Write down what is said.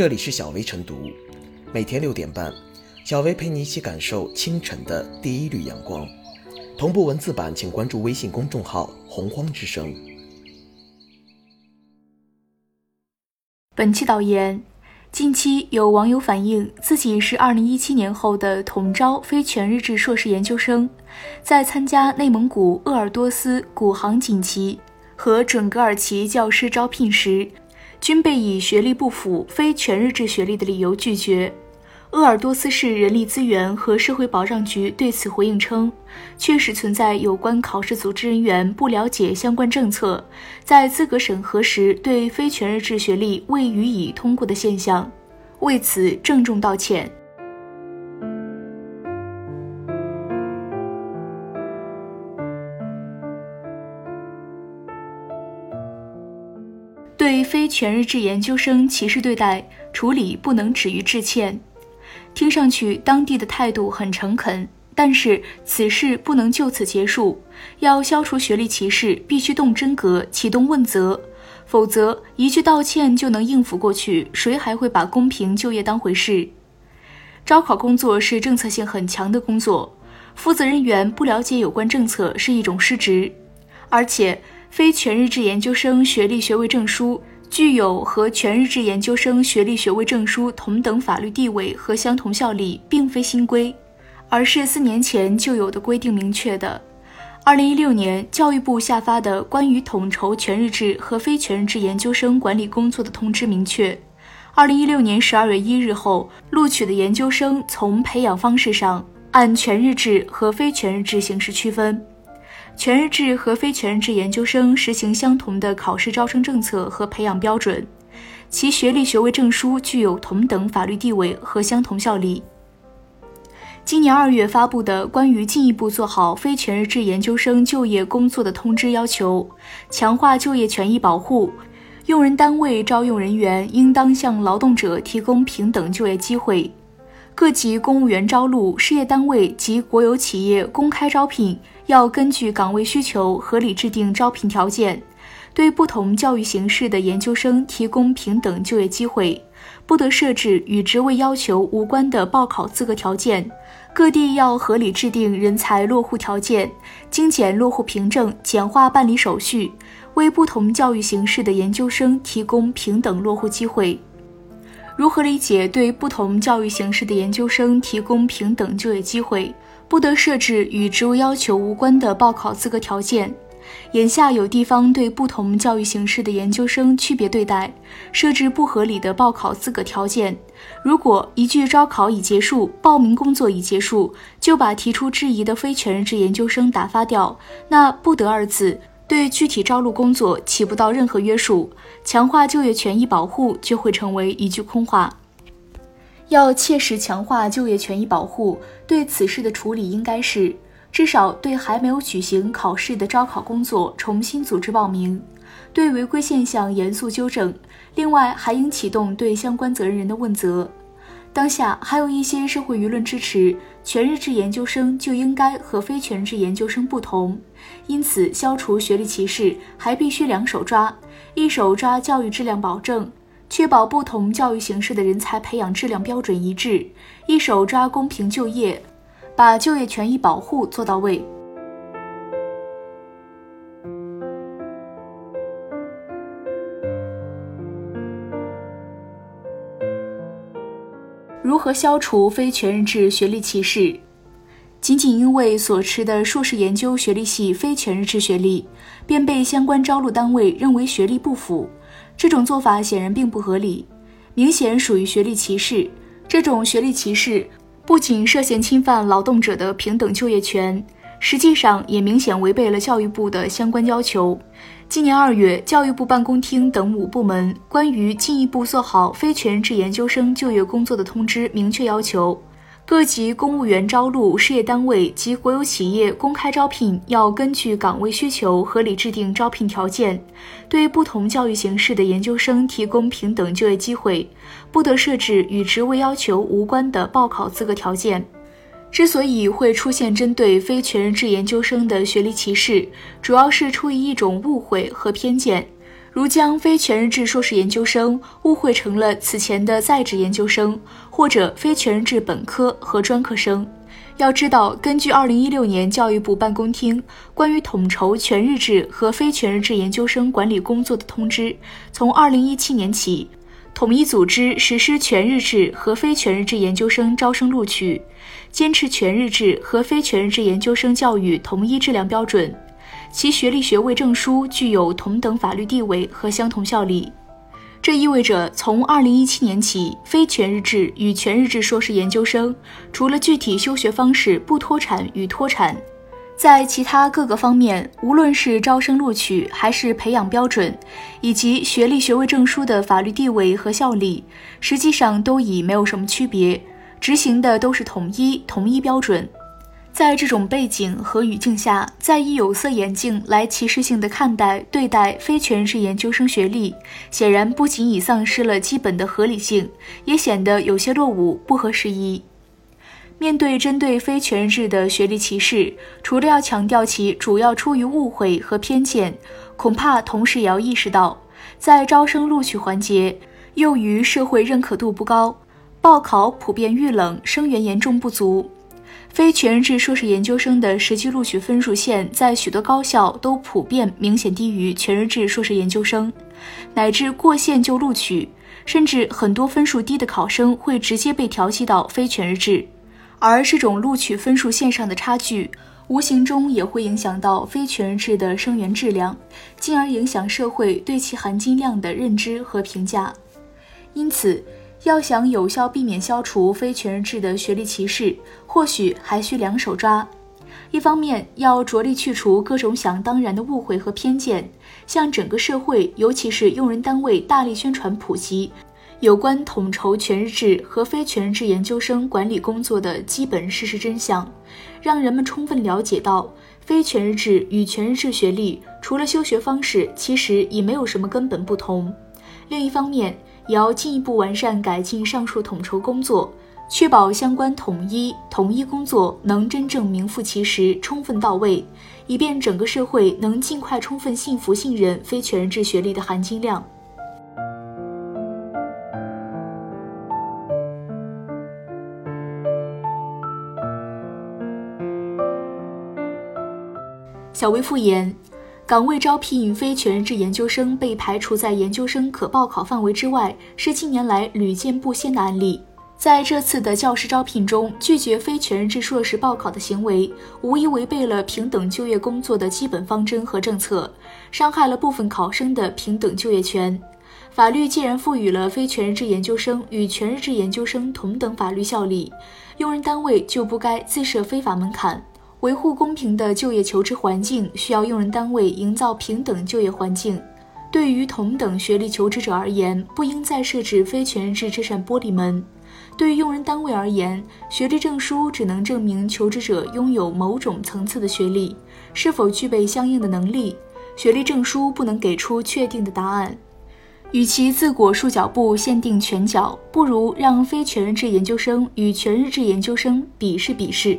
这里是小薇晨读，每天六点半，小薇陪你一起感受清晨的第一缕阳光。同步文字版，请关注微信公众号“洪荒之声”。本期导言：近期有网友反映，自己是2017年后的统招非全日制硕士研究生，在参加内蒙古鄂尔多斯古杭锦旗和准格尔旗教师招聘时，均被以学历不符、非全日制学历的理由拒绝。鄂尔多斯市人力资源和社会保障局对此回应称，确实存在有关考试组织人员不了解相关政策，在资格审核时对非全日制学历未予以通过的现象，为此郑重道歉。非全日制研究生歧视对待处理不能止于致歉。听上去，当地的态度很诚恳，但是此事不能就此结束。要消除学历歧视，必须动真格，启动问责，否则一句道歉就能应付过去，谁还会把公平就业当回事？招考工作是政策性很强的工作，负责人员不了解有关政策是一种失职，而且非全日制研究生学历学位证书。具有和全日制研究生学历学位证书同等法律地位和相同效力，并非新规，而是四年前就有的规定明确的。二零一六年，教育部下发的关于统筹全日制和非全日制研究生管理工作的通知明确，二零一六年十二月一日后录取的研究生，从培养方式上按全日制和非全日制形式区分。全日制和非全日制研究生实行相同的考试招生政策和培养标准，其学历学位证书具有同等法律地位和相同效力。今年二月发布的关于进一步做好非全日制研究生就业工作的通知要求，强化就业权益保护，用人单位招用人员应当向劳动者提供平等就业机会。各级公务员招录、事业单位及国有企业公开招聘，要根据岗位需求合理制定招聘条件，对不同教育形式的研究生提供平等就业机会，不得设置与职位要求无关的报考资格条件。各地要合理制定人才落户条件，精简落户凭证，简化办理手续，为不同教育形式的研究生提供平等落户机会。如何理解对不同教育形式的研究生提供平等就业机会？不得设置与职务要求无关的报考资格条件。眼下有地方对不同教育形式的研究生区别对待，设置不合理的报考资格条件。如果一句招考已结束，报名工作已结束，就把提出质疑的非全日制研究生打发掉，那“不得”二字。对具体招录工作起不到任何约束，强化就业权益保护就会成为一句空话。要切实强化就业权益保护，对此事的处理应该是至少对还没有举行考试的招考工作重新组织报名，对违规现象严肃纠正。另外，还应启动对相关责任人的问责。当下还有一些社会舆论支持全日制研究生就应该和非全日制研究生不同，因此消除学历歧视还必须两手抓：一手抓教育质量保证，确保不同教育形式的人才培养质量标准一致；一手抓公平就业，把就业权益保护做到位。何消除非全日制学历歧视？仅仅因为所持的硕士研究学历系非全日制学历，便被相关招录单位认为学历不符，这种做法显然并不合理，明显属于学历歧视。这种学历歧视不仅涉嫌侵犯劳动者的平等就业权。实际上也明显违背了教育部的相关要求。今年二月，教育部办公厅等五部门关于进一步做好非全日制研究生就业工作的通知明确要求，各级公务员招录、事业单位及国有企业公开招聘要根据岗位需求合理制定招聘条件，对不同教育形式的研究生提供平等就业机会，不得设置与职位要求无关的报考资格条件。之所以会出现针对非全日制研究生的学历歧视，主要是出于一种误会和偏见，如将非全日制硕士研究生误会成了此前的在职研究生，或者非全日制本科和专科生。要知道，根据二零一六年教育部办公厅关于统筹全日制和非全日制研究生管理工作的通知，从二零一七年起，统一组织实施全日制和非全日制研究生招生录取，坚持全日制和非全日制研究生教育统一质量标准。其学历学位证书具有同等法律地位和相同效力，这意味着从二零一七年起，非全日制与全日制硕士研究生除了具体修学方式不脱产与脱产，在其他各个方面，无论是招生录取还是培养标准，以及学历学位证书的法律地位和效力，实际上都已没有什么区别，执行的都是统一同一标准。在这种背景和语境下，再以有色眼镜来歧视性的看待对待非全日制研究生学历，显然不仅已丧失了基本的合理性，也显得有些落伍、不合时宜。面对针对非全日制的学历歧视，除了要强调其主要出于误会和偏见，恐怕同时也要意识到，在招生录取环节，由于社会认可度不高，报考普遍遇冷，生源严重不足。非全日制硕士研究生的实际录取分数线，在许多高校都普遍明显低于全日制硕士研究生，乃至过线就录取，甚至很多分数低的考生会直接被调剂到非全日制。而这种录取分数线上的差距，无形中也会影响到非全日制的生源质量，进而影响社会对其含金量的认知和评价。因此，要想有效避免消除非全日制的学历歧视，或许还需两手抓。一方面，要着力去除各种想当然的误会和偏见，向整个社会，尤其是用人单位大力宣传普及有关统筹全日制和非全日制研究生管理工作的基本事实真相，让人们充分了解到非全日制与全日制学历除了修学方式，其实已没有什么根本不同。另一方面，也要进一步完善改进上述统筹工作，确保相关统一统一工作能真正名副其实、充分到位，以便整个社会能尽快充分信服信任非全日制学历的含金量。小微复言。岗位招聘非全日制研究生被排除在研究生可报考范围之外，是近年来屡见不鲜的案例。在这次的教师招聘中，拒绝非全日制硕士报考的行为，无疑违背了平等就业工作的基本方针和政策，伤害了部分考生的平等就业权。法律既然赋予了非全日制研究生与全日制研究生同等法律效力，用人单位就不该自设非法门槛。维护公平的就业求职环境，需要用人单位营造平等就业环境。对于同等学历求职者而言，不应再设置非全日制这扇玻璃门。对于用人单位而言，学历证书只能证明求职者拥有某种层次的学历，是否具备相应的能力，学历证书不能给出确定的答案。与其自裹束脚布限定拳脚，不如让非全日制研究生与全日制研究生比试比试。